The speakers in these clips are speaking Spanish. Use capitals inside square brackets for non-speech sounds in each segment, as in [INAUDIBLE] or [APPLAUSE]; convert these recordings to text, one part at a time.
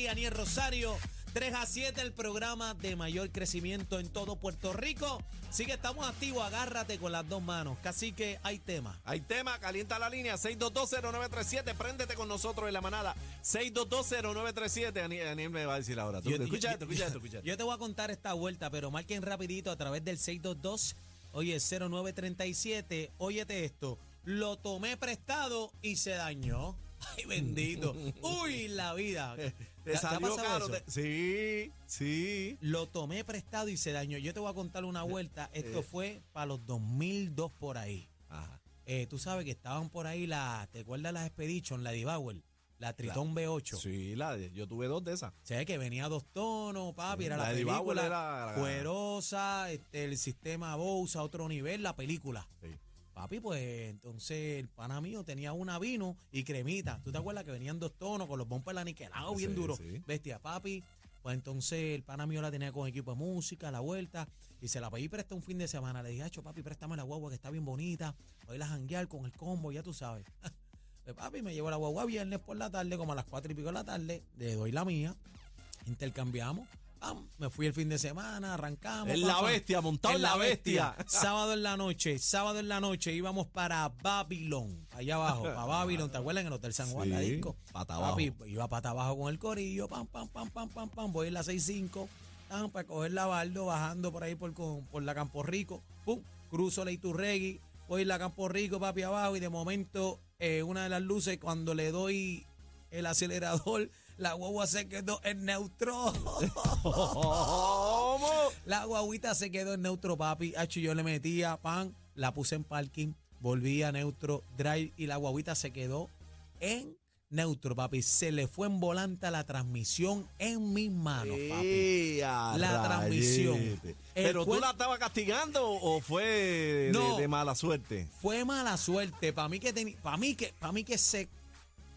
aquí, Aniel Rosario. 3 a 7, el programa de mayor crecimiento en todo Puerto Rico. Así que estamos activos, agárrate con las dos manos. Casi que hay tema. Hay tema, calienta la línea 6220937, préndete con nosotros en la manada 6220937. Daniel, Daniel me va a decir ahora. Tú, Yo- escucha yo- esto, escucha esto, escucha esto. Yo te voy a contar esta vuelta, pero marquen rapidito a través del 622, oye, 0937. Óyete esto, lo tomé prestado y se dañó. Ay, bendito. [LAUGHS] Uy, la vida. Te ¿Te- te ha salió caro. te- sí, sí. Lo tomé prestado y se dañó. Yo te voy a contar una vuelta. Esto eh. fue para los 2002 por ahí. Ajá. Eh, tú sabes que estaban por ahí la, ¿te acuerdas las Expedition, la D-Bauer? La Triton B8. Sí, la de- yo tuve dos de esas. Sea, que venía dos tonos, papi, Sí, era la, la película era la- cuerosa, este, el sistema Bose a otro nivel, la película. Sí. Papi, pues entonces el pana mío tenía una vino y cremita. ¿Tú te acuerdas que venían dos tonos con los bumpers aniquilados bien Sí, duros? sí. Bestia, papi. Pues entonces el pana mío la tenía con equipo de música, la vuelta, y se la pedí prestar un fin de semana. Le dije, Acho, papi, préstame la guagua que está bien bonita. Voy a ir a janguear con el combo, ya tú sabes. [LAUGHS] Pues, papi, me llevo la guagua viernes por la tarde, como a las cuatro y pico de la tarde, le doy la mía, intercambiamos. Pam, me fui el fin de semana, arrancamos. En la bestia, montado en la bestia. [LAUGHS] sábado en la noche, sábado en la noche íbamos para Babilón, allá abajo, para [LAUGHS] Babilón, ¿te acuerdas? En el Hotel San Juan, la disco. pata abajo. Papi, iba pata abajo con el corillo, pam, pam, pam, pam, pam, pam, voy en la 65, pam, para coger la baldo, bajando por ahí por, con- por la Campo Rico, pum, cruzo la Iturregui, voy en la Campo Rico, papi, abajo, y de momento, eh, una de las luces, cuando le doy el acelerador, la guagua se quedó en neutro. ¿Cómo? La guaguita se quedó en neutro, papi. Hacho, yo le metía pan, la puse en parking, volví a neutro, drive y la guaguita se quedó en neutro, papi. Se le fue en volante la transmisión en mis manos, papi. ¡Ey, a La transmisión. rayete! ¿Pero tú la estabas castigando o fue de, No. de mala suerte? Fue mala suerte. Para mí que tenía, para mí que, para mí que se,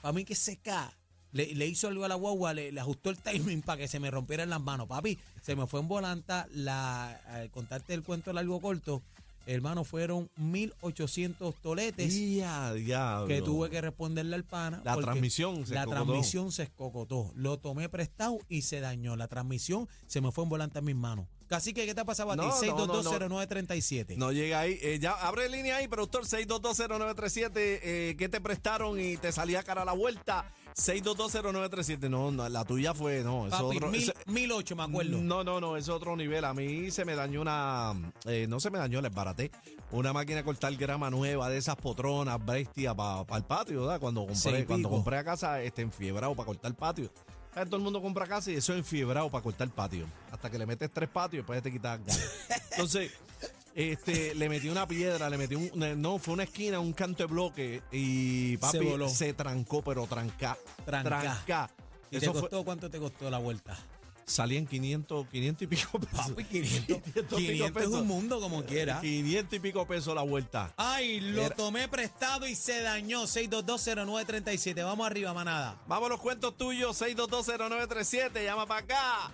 para mí que se ca. Le, le hizo algo a la guagua, le, le ajustó el timing para que se me rompieran las manos. Papi, se me fue en volanta. La, al contarte el cuento largo corto, hermano, fueron 1800 toletes que tuve que responderle al pana. La transmisión se La escocotó. transmisión se escocotó. Lo tomé prestado y se dañó. La transmisión se me fue en volante en mis manos. Casi que, ¿qué te ha pasado a ti? No, no, no, no. 6220937. No llega ahí. Eh, ya abre línea ahí, productor 6220937. Eh, ¿Qué te prestaron y te salía cara la vuelta? 6220937. No, no, la tuya fue, no. Eso Papi, otro, mil, ese- 1008 me acuerdo. No, no, no, es otro nivel. A mí se me dañó una. eh, no se me dañó, les baraté. Una máquina de cortar grama nueva de esas potronas, bestia, para el patio, ¿verdad? Cuando compré, Seis cuando pico. compré a casa, este, enfiebrado para cortar patio. ¿Sabes? Todo el mundo compra casa y eso es enfiebrado para cortar patio. Hasta que le metes tres patios y después te quitas. [LAUGHS] Entonces, este, le metí una piedra, le metí un. No, fue una esquina, un canto de bloque y papi Se voló. se trancó, pero tranca. Tranca. Tranca. ¿Y te Eso fue- costó cuánto te costó la vuelta? salía en 500, 500 y pico pesos. Papi, 500. 500 [LAUGHS] y 500 pico es pesos. un mundo como quiera. 500 y pico pesos la vuelta. Ay, lo Era- tomé prestado y se dañó. 6220937. Vamos arriba, manada. Vamos a los cuentos tuyos, 6220937, llama para acá.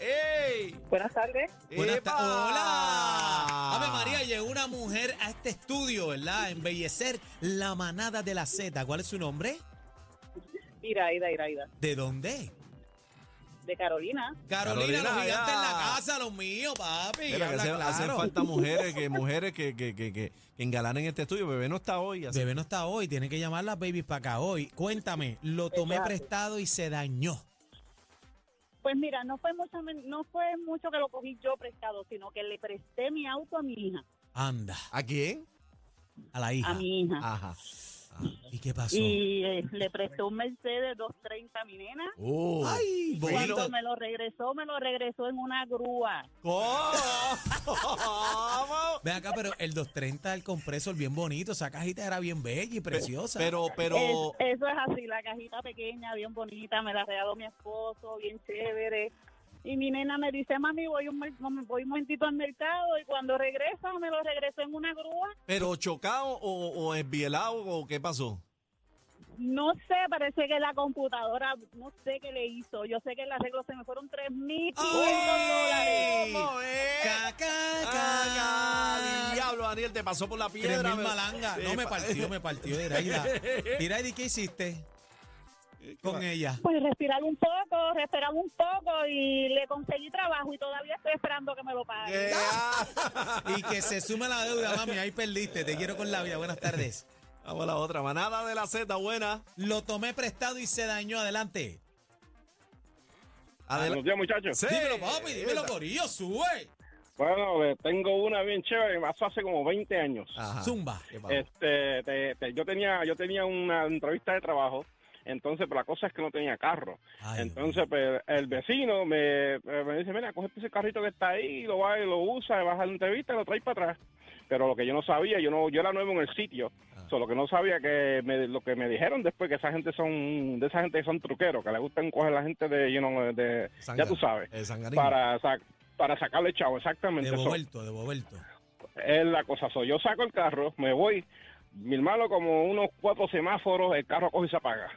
¡Ey! Buenas tardes. Buenas ta- Hola. Ave María, llegó una mujer a este estudio, ¿verdad? Embellecer la manada de la Z. ¿Cuál es su nombre? Iraida, Iraida. ¿De dónde? De Carolina. Carolina, Carolina, los gigantes en la casa, los míos, papi. Mira, que habla hace- hacen falta mujeres que [LAUGHS] mujeres que, que, que, que, que engalanen este estudio. Bebé no está hoy. Así. Bebé no está hoy, tiene que llamar las babies para acá hoy. Cuéntame, lo tomé Exacto. prestado y se dañó. Pues mira, no fue mucho, no fue mucho que lo cogí yo prestado, sino que le presté mi auto a mi hija. Anda, ¿A quién? a la hija. A mi hija. Ajá. ¿Y qué pasó? Y eh, le presté un Mercedes 230 a mi nena. Oh. Ay, Cuando me lo regresó, me lo regresó en una grúa. ¿Cómo? [LAUGHS] ¿Cómo? Ven acá, pero el 230 del compresor bien bonito, esa cajita era bien bella y preciosa. Pero, pero. Es- eso es así, la cajita pequeña, bien bonita, me la regaló mi esposo, bien chévere. Y mi nena me dice, mami, voy un, voy un momentito al mercado y cuando regresa me lo regresó en una grúa. pero chocado o, o esbielado o qué pasó? No sé, parece que la computadora, no sé qué le hizo. Yo sé que el arreglo se me fueron 3.500 dólares. ¿Cómo es? Ca, ca, Ah, diablo, Daniel, te pasó por la Tres piedra. mil malanga. Sí, No me pa- partió, me partió. Iraida. [LAUGHS] Iraida, ¿y qué hiciste? Con ella. Pues respirar un poco, respirar un poco y le conseguí trabajo y todavía estoy esperando que me lo pague. Eh, [LAUGHS] ah. [LAUGHS] Y que se sume la deuda, mami. Ahí perdiste. Te quiero con la vida. Buenas tardes. Vamos a la otra. Manada de la Z, buena. Lo tomé prestado y se dañó. Adelante. Adelante. Buenos días, muchachos. Sí. Dímelo, papi. Dímelo, Esa. Corillo. Sube. Bueno, eh, tengo una bien chévere que me pasó hace como 20 años. Ajá. Zumba. Este, te- te- yo tenía yo tenía una entrevista de trabajo, entonces pero la cosa es que no tenía carro. Ay, entonces pues, el vecino me, eh, me dice, mira, coge ese carrito que está ahí, lo va y lo usa, vas a la entrevista y lo traes para atrás. Pero lo que yo no sabía, yo no yo era nuevo en el sitio. Ah. Solo que no sabía que me- lo que me dijeron después que esa gente son de esa gente que son truqueros, que le gustan coger la gente de, you know, de Sanga. ya tú sabes, para sa- para sacarle chavo, exactamente. De So, Boberto, de Boberto. es la cosa. So, yo saco el carro, me voy, mi hermano como unos cuatro semáforos, el carro coge y se apaga.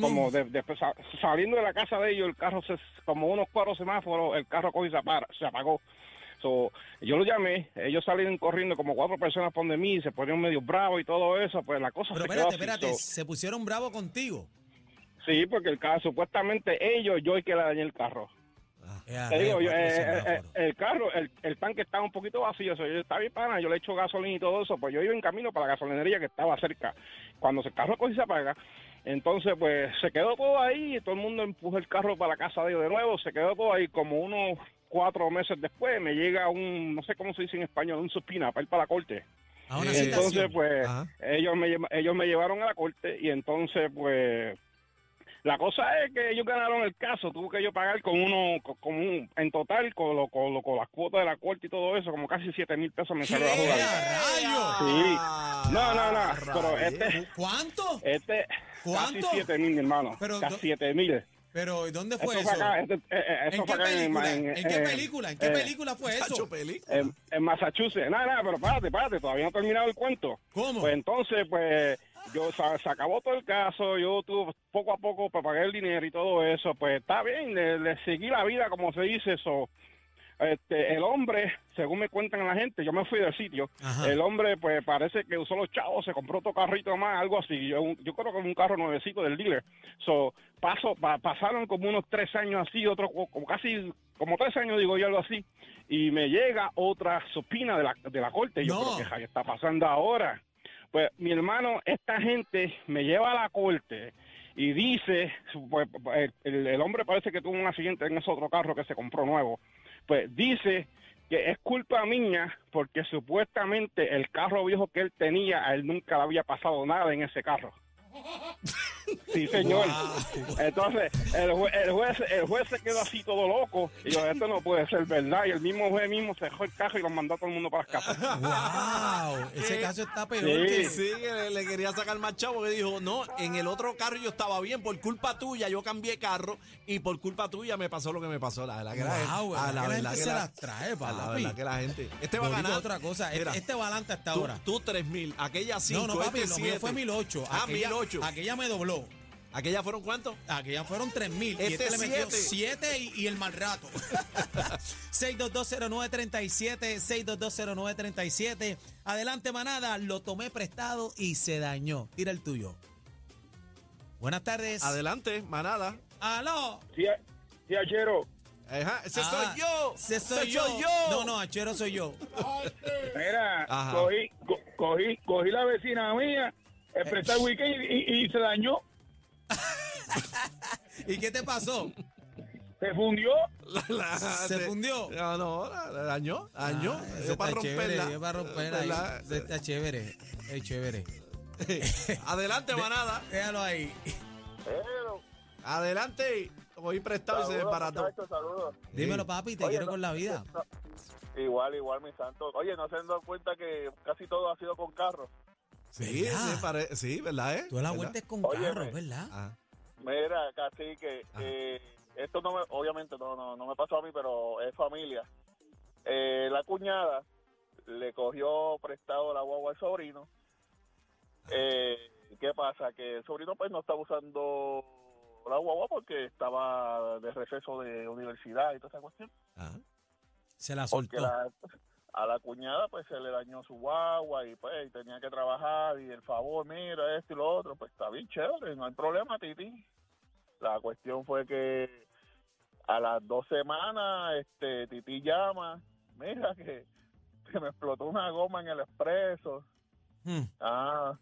Como Mm. de- después sa- saliendo de la casa de ellos, el carro se, como unos cuatro semáforos, el carro coge y se, apara- se apagó. So, yo lo llamé, ellos salieron corriendo como cuatro personas por de mí, se ponían medio bravos y todo eso, pues la cosa Pero se quedó espérate, así. espérate. So, Se pusieron bravos contigo. sí, porque el carro, supuestamente ellos, yo el que le dañé el carro. Eh, Te digo, yo, eh, eh, el carro, el, el tanque estaba un poquito vacío, yo está bien pana, yo le echo gasolina y todo eso, pues yo iba en camino para la gasolinería que estaba cerca. Cuando el carro coge y se apaga, entonces pues se quedó todo ahí, y todo el mundo empujó el carro para la casa de ellos de nuevo, se quedó todo ahí como unos cuatro meses después, me llega un, no sé cómo se dice en español, un supina para ir para la corte. A una citación. Entonces, pues, Ajá. ellos me, ellos me llevaron a la corte y entonces, pues, la cosa es que ellos ganaron el caso. Tuve que yo pagar con uno, co- con un, en total, con, lo, con, lo- con las cuotas de la corte y todo eso, como casi 7 mil pesos me salió la ¿Qué? jugada. ¡A Sí. Ah, No, no, no, pero rayos. este, ¿Cuánto? este, ¿Cuánto? casi 7 mil, mi hermano. Pero, casi do- 7 mil. Pero, ¿y dónde fue fue eso? acá, este- eh, eh, ¿En qué fue acá película? en, ¿En qué eh, película? ¿En qué eh, película fue [LAUGHS] eso? película. En, en Massachusetts. Nada, nada, pero párate, párate, todavía no he terminado el cuento. ¿Cómo? Pues entonces, pues, yo se acabó todo el caso, yo tuve poco a poco para pagar el dinero y todo eso, pues está bien, le, le seguí la vida, como se dice eso. Este, el hombre, según me cuentan la gente, yo me fui del sitio, Ajá. el hombre, pues parece que usó los chavos, se compró otro carrito más, algo así. Yo, yo creo que un carro nuevecito del dealer. So, paso, pa- pasaron como unos tres años así, otro, como casi, como tres años, digo yo, algo así. Y me llega otra supina de la, de la corte. Yo No. creo que "Jay, está pasando ahora. Pues mi hermano, esta gente me lleva a la corte y dice, pues, el, el- el hombre parece que tuvo un accidente en ese otro carro que se compró nuevo. Pues dice que es culpa mía porque supuestamente el carro viejo que él tenía, a él nunca le había pasado nada en ese carro. [LAUGHS] Sí, señor. Wow. Entonces, el, jue- el juez el juez se quedó así todo loco. Y yo, esto no puede ser verdad. Y el mismo juez mismo se dejó el carro y lo mandó a todo el mundo para las casas. Wow, ese caso está peor Sí. que Sí, que le, le quería sacar más chavo que dijo, no, en el otro carro yo estaba bien, por culpa tuya yo cambié carro y por culpa tuya me pasó lo que me pasó. La verdad que la Wow, gente, a ¿verdad la que la verdad gente que se la- las trae, a la papi? verdad que la gente, este va a ganar. otra cosa, este, Mira, este volante hasta tú, ahora. tú 3000, aquella 5, no, no, papi, este lo mío 7. fue 1008. Ah, aquella, 1008. Aquella me dobló. ¿Aquella fueron cuántos? Aquella fueron 3000 y Este este le metió siete. 7 y, y el mal rato. [LAUGHS] 6220937, 6220937. Adelante, manada. Lo tomé prestado y se dañó. Tira el tuyo. Buenas tardes. Adelante, manada. Aló. Sí, sí, Achero. Ajá, ese Ah, soy yo. Ese soy yo. No, no, Achero soy yo. Mira, Ajá. cogí, co- cogí, cogí la vecina mía, el prestar weekend y, y- y se dañó, [LAUGHS] ¿Y qué te pasó? se fundió. La- la- ¿Se de- fundió? No, no, la- la dañó, dañó. Ah, ese para romperla. dio para romper ahí. Está chévere. Es chévere. [LAUGHS] Adelante, manada. Déjalo ahí. Adelante. Voy prestado y se desbarató. saludos. Dímelo, papi, te Oye, quiero no, con la vida. Igual, igual, mi santo. Oye, ¿no se han dado cuenta que casi todo ha sido con carro? Sí, ¿Verdad? sí, pare- sí, ¿verdad? Eh? Tú la ¿Verdad? vuelta es con Óyeme. carro, ¿verdad? Ah, Mira, casi que Ajá. eh, esto no me, obviamente no, no, no me pasó a mí, pero es familia. Eh, la cuñada le cogió prestado la guagua al sobrino. Eh, ¿Qué pasa? Que el sobrino pues no estaba usando la guagua porque estaba de receso de universidad y toda esa cuestión. ah. Se la soltó. la- a la cuñada pues se le dañó su guagua y pues tenía que trabajar y el favor, mira esto y lo otro, pues está bien chévere, no hay problema, Titi. La cuestión fue que a las dos semanas, este, Titi llama, mira que, que me explotó una goma en el expreso. Hmm. Ah,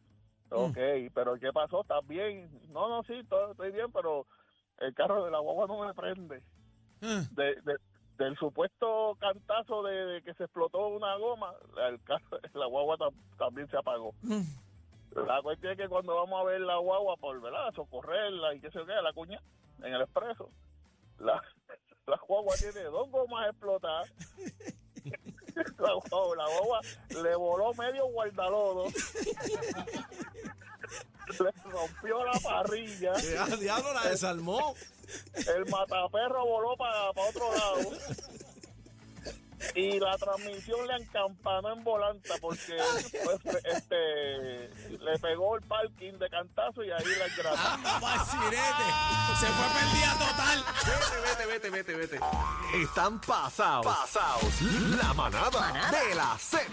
ok, pero ¿qué pasó? ¿Estás bien? No, no, sí, todo, estoy bien, pero el carro de la guagua no me prende. De, de- del supuesto cantazo de, de que se explotó una goma, el carro, [LAUGHS] la guagua tam- también se apagó. hmm. La cuestión es que cuando vamos a ver la guagua por, ¿verdad? Socorrerla y qué sé yo qué, la cuña, en el expreso, la, [LAUGHS] la guagua tiene dos gomas explotadas. [LAUGHS] La guagua, la guagua le voló medio guardalodo. Le rompió la parrilla. Diablo la desarmó. El mataperro voló para otro lado. Y la transmisión le encampanó en volanta porque pues, este le pegó el parking de cantazo y ahí la pa'l sirete. Se fue perdida total. Vete, vete, vete, vete, vete. Están pasados. Pasados. La manada, de la Z.